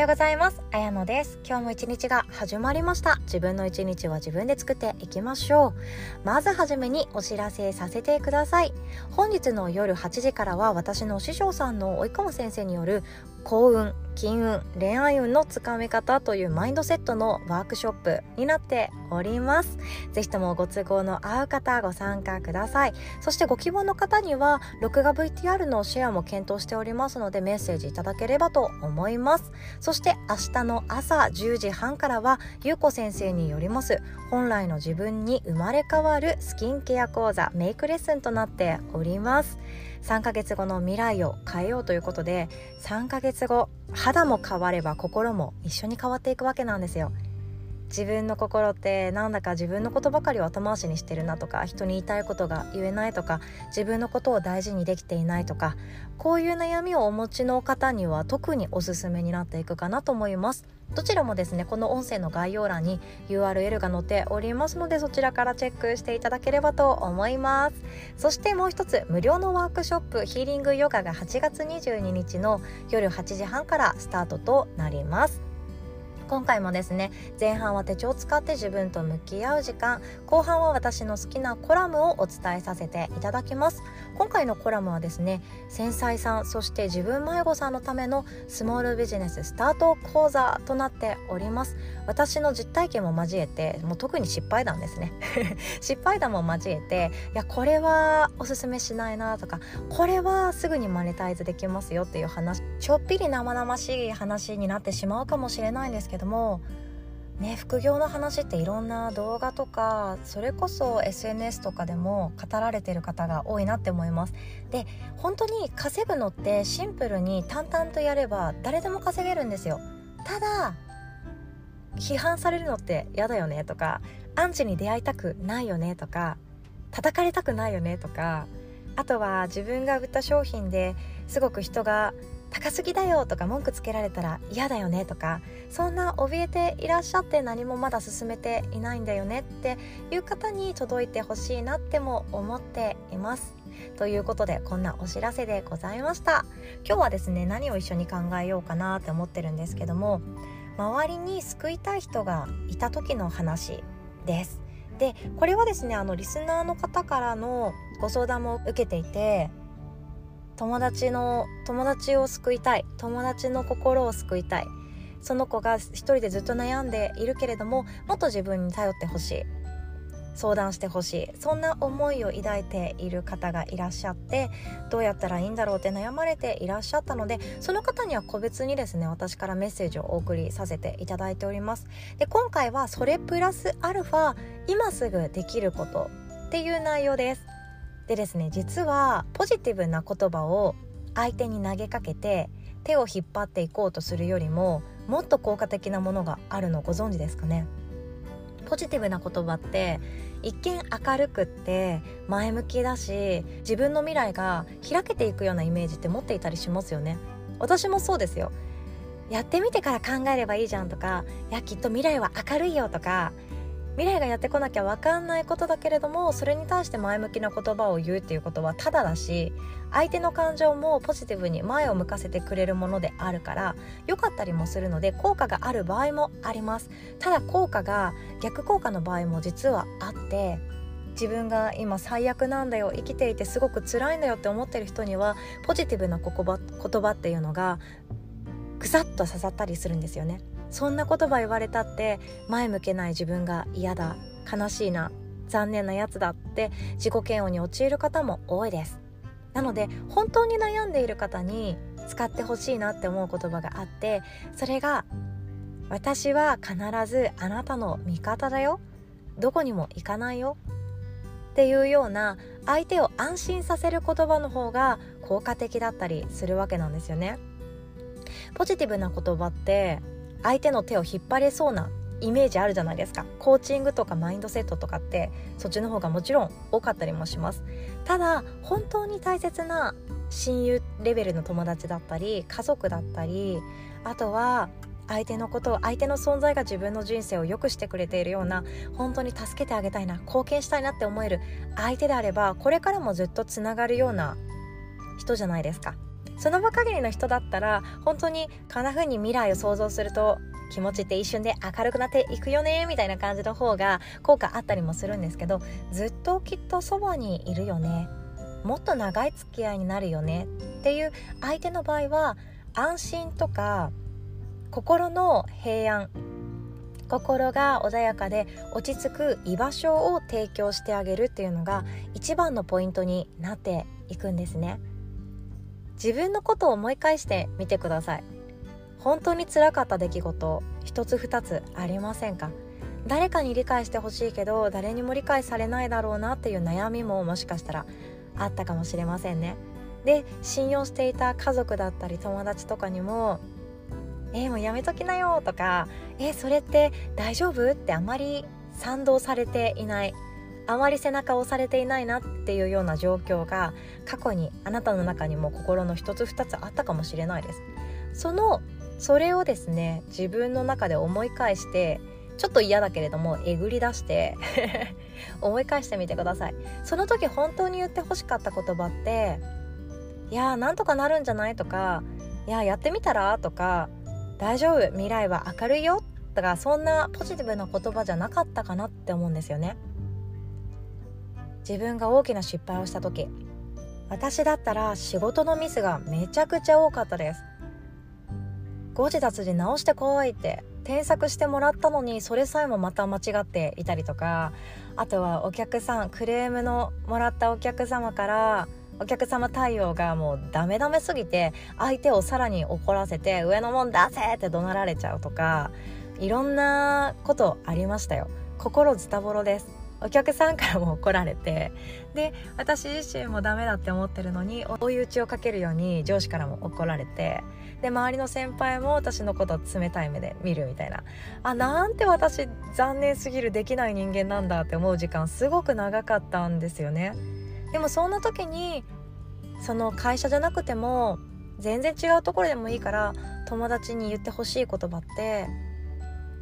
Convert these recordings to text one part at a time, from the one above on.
ようございます。あやのです。今日も一日が始まりました。自分の一日は自分で作っていきましょう。まずはじめにお知らせさせてください。本日の夜8時からは私の師匠さんの及川先生による幸運金運恋愛運のつかみ方というマインドセットのワークショップになっております。ぜひともご都合の合う方ご参加ください。そしてご希望の方には録画 VTR のシェアも検討しておりますのでメッセージいただければと思います。そして明日の朝10時半からはゆうこ先生によります。本来の自分に生まれ変わるスキンケア講座メイクレッスンとなっております。3ヶ月後の未来を変えようということで3ヶ月後肌も変われば心も一緒に変わっていくわけなんですよ。自分の心ってなんだか自分のことばかりを後回しにしてるなとか人に言いたいことが言えないとか自分のことを大事にできていないとかこういう悩みをお持ちの方には特におすすめになっていくかなと思います。どちらもですねこの音声の概要欄に URL が載っておりますのでそちらからチェックしていただければと思います。そしてもう一つ無料のワークショップヒーリングヨガが8月22日の夜8時半からスタートとなります。今回もですね前半は手帳を使って自分と向き合う時間後半は私の好きなコラムをお伝えさせていただきます。今回のコラムはですね繊細さんそして自分迷子さんのためのスモールビジネススタート講座となっております。私の実体験も交えてもう特に失敗談ですね。失敗談も交えていやこれはおすすめしないなとかこれはすぐにマネタイズできますよっていう話ちょっぴり生々しい話になってしまうかもしれないんですけどもね、副業の話っていろんな動画とかそれこそ SNS とかでも語られてる方が多いなって思います。で本当に稼ぐのってシンプルに淡々とやれば誰でも稼げるんですよ。ただ批判されるのって嫌だよねとかアンチに出会いたくないよねとか叩かれたくないよねとかあとは自分が売った商品ですごく人が高すぎだよとか文句つけられたら嫌だよねとかそんな怯えていらっしゃって何もまだ進めていないんだよねっていう方に届いてほしいなっても思っています。ということでこんなお知らせでございました。今日はですね何を一緒に考えようかなって思ってるんですけども周りに救いたい人がいた時の話です。でこれはですねあのリスナーの方からのご相談も受けていて友達の友達を救いたい。友達の心を救いたい。その子が一人でずっと悩んでいるけれどももっと自分に頼ってほしい。相談してほしい。そんな思いを抱いている方がいらっしゃってどうやったらいいんだろうって悩まれていらっしゃったのでその方には個別にですね私からメッセージをお送りさせていただいております。で今回はそれプラスアルファ今すぐできることっていう内容です。でですね実はポジティブな言葉を相手に投げかけて手を引っ張っていこうとするよりももっと効果的なものがあるのご存知ですかね？ポジティブな言葉って一見明るくって前向きだし自分の未来が開けていくようなイメージって持っていたりしますよね。私もそうですよ。やってみてから考えればいいじゃんとかいやきっと未来は明るいよとか未来がやってこなきゃ分かんないことだけれどもそれに対して前向きな言葉を言うっていうことはただだし相手の感情もポジティブに前を向かせてくれるものであるから良かったりもするので効果がある場合もあります。ただ効果が逆効果の場合も実はあって自分が今最悪なんだよ生きていてすごく辛いんだよって思ってる人にはポジティブな言葉っていうのがぐさっと刺さったりするんですよね。そんな言葉言われたって前向けない自分が嫌だ悲しいな残念なやつだって自己嫌悪に陥る方も多いですなので本当に悩んでいる方に使ってほしいなって思う言葉があってそれが「私は必ずあなたの味方だよどこにも行かないよ」っていうような相手を安心させる言葉の方が効果的だったりするわけなんですよね。ポジティブな言葉って相手の手を引っ張れそうなイメージあるじゃないですか。コーチングとかマインドセットとかってそっちの方がもちろん多かったりもします。ただ本当に大切な親友レベルの友達だったり家族だったりあとは相手のことを相手の存在が自分の人生を良くしてくれているような本当に助けてあげたいな貢献したいなって思える相手であればこれからもずっとつながるような人じゃないですか。その場限りの人だったら本当にこんな風に未来を想像すると気持ちって一瞬で明るくなっていくよねみたいな感じの方が効果あったりもするんですけどずっときっとそばにいるよねもっと長い付き合いになるよねっていう相手の場合は安心とか心の平安心が穏やかで落ち着く居場所を提供してあげるっていうのが一番のポイントになっていくんですね。自分のことを思い返してみてください。本当につらかった出来事一つ二つありませんか？誰かに理解してほしいけど誰にも理解されないだろうなっていう悩みももしかしたらあったかもしれませんね。で信用していた家族だったり友達とかにも「えー、もうやめときなよ」とか「えー、それって大丈夫?」ってあまり賛同されていない。あまり背中を押されていないなっていうような状況が過去にあなたの中にも心の一つ二つあったかもしれないです。そのそれをですね自分の中で思い返してちょっと嫌だけれどもえぐり出して 思い返してみてください。その時本当に言ってほしかった言葉っていやーなんとかなるんじゃないとかいややってみたらとか大丈夫未来は明るいよとかそんなポジティブな言葉じゃなかったかなって思うんですよね。自分が大きな失敗をした時私だったら仕事のミスがめちゃくちゃ多かったです。誤字脱字直してこいって添削してもらったのにそれさえもまた間違っていたりとかあとはお客さんクレームのもらったお客様からお客様対応がもうダメダメすぎて相手をさらに怒らせて上のもん出せって怒鳴られちゃうとかいろんなことありましたよ。心ズタボロです。お客さんからも怒られてで私自身もダメだって思ってるのに追い打ちをかけるように上司からも怒られてで周りの先輩も私のことを冷たい目で見るみたいな。あなんて私残念すぎるできない人間なんだって思う時間すごく長かったんですよね。でもそんな時にその会社じゃなくても全然違うところでもいいから友達に言ってほしい言葉って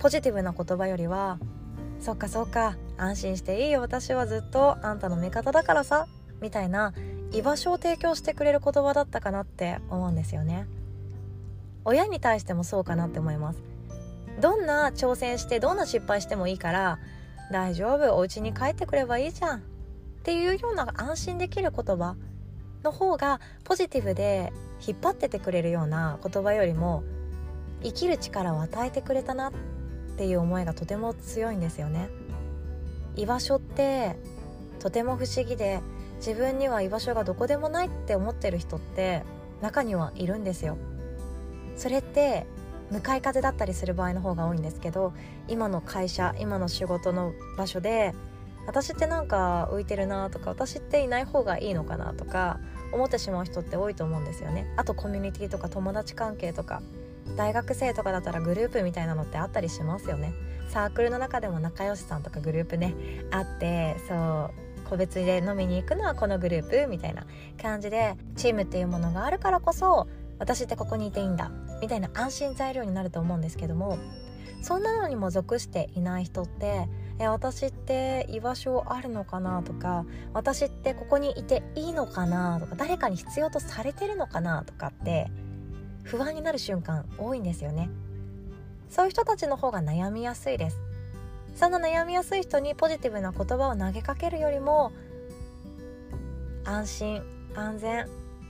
ポジティブな言葉よりは「そっかそっか安心していいよ私はずっとあんたの味方だからさ」みたいな居場所を提供してくれる言葉だったかなって思うんですよね。親に対してもそうかなって思いますどんな挑戦してどんな失敗してもいいから大丈夫お家に帰ってくればいいじゃんっていうような安心できる言葉の方がポジティブで引っ張っててくれるような言葉よりも生きる力を与えてくれたなっていう思いがとても強いんですよね居場所ってとても不思議で自分には居場所がどこでもないって思ってる人って中にはいるんですよ。それって向かい風だったりする場合の方が多いんですけど今の会社今の仕事の場所で私ってなんか浮いてるなとか私っていない方がいいのかなとか思ってしまう人って多いと思うんですよね。あとコミュニティとか友達関係とか大学生とかだったらグループみたいなのってあったりしますよね。サークルの中でも仲良しさんとかグループねあってそう個別で飲みに行くのはこのグループみたいな感じでチームっていうものがあるからこそ私ってここにいていいんだみたいな安心材料になると思うんですけどもそんなのにも属していない人ってえ私って居場所あるのかなとか私ってここにいていいのかなとか誰かに必要とされてるのかなとかって不安になる瞬間多いんですよね。そういう人たちの方が悩みやすいです。そんな悩みやすい人にポジティブな言葉を投げかけるよりも安心安全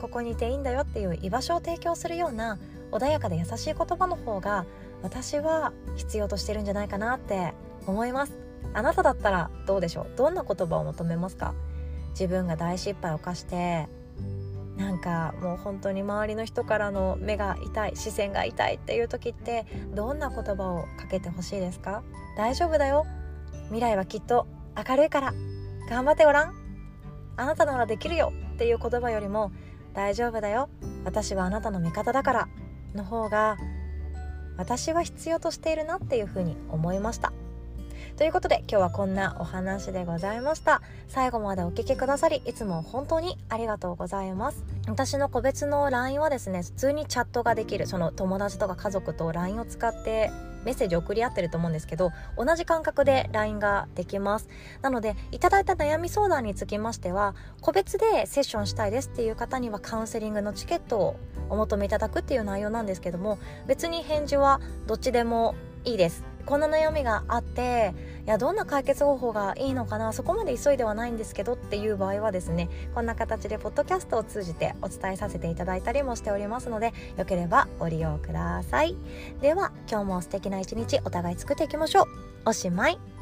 ここにいていいんだよっていう居場所を提供するような穏やかで優しい言葉の方が私は必要としてるんじゃないかなって思います。あなただったらどうでしょう？どんな言葉を求めますか？自分が大失敗を犯してなんかもう本当に周りの人からの目が痛い視線が痛いっていう時ってどんな言葉をかけてほしいですか？大丈夫だよ。未来はきっと明るいから。頑張ってごらん。あなたならできるよっていう言葉よりも大丈夫だよ。私はあなたの味方だからの方が私は必要としているなっていうふうに思いました。ということで今日はこんなお話でございました。最後までお聴きくださりいつも本当にありがとうございます。私の個別の LINE はですね普通にチャットができるその友達とか家族と LINE を使ってメッセージ送り合ってると思うんですけど同じ感覚で LINE ができます。なのでいただいた悩み相談につきましては個別でセッションしたいですっていう方にはカウンセリングのチケットをお求めいただくっていう内容なんですけども別に返事はどっちでもいいです。こんな悩みがあっていやどんな解決方法がいいのかなそこまで急いではないんですけどっていう場合はですねこんな形でポッドキャストを通じてお伝えさせていただいたりもしておりますのでよければご利用ください。では今日も素敵な一日お互い作っていきましょう。おしまい。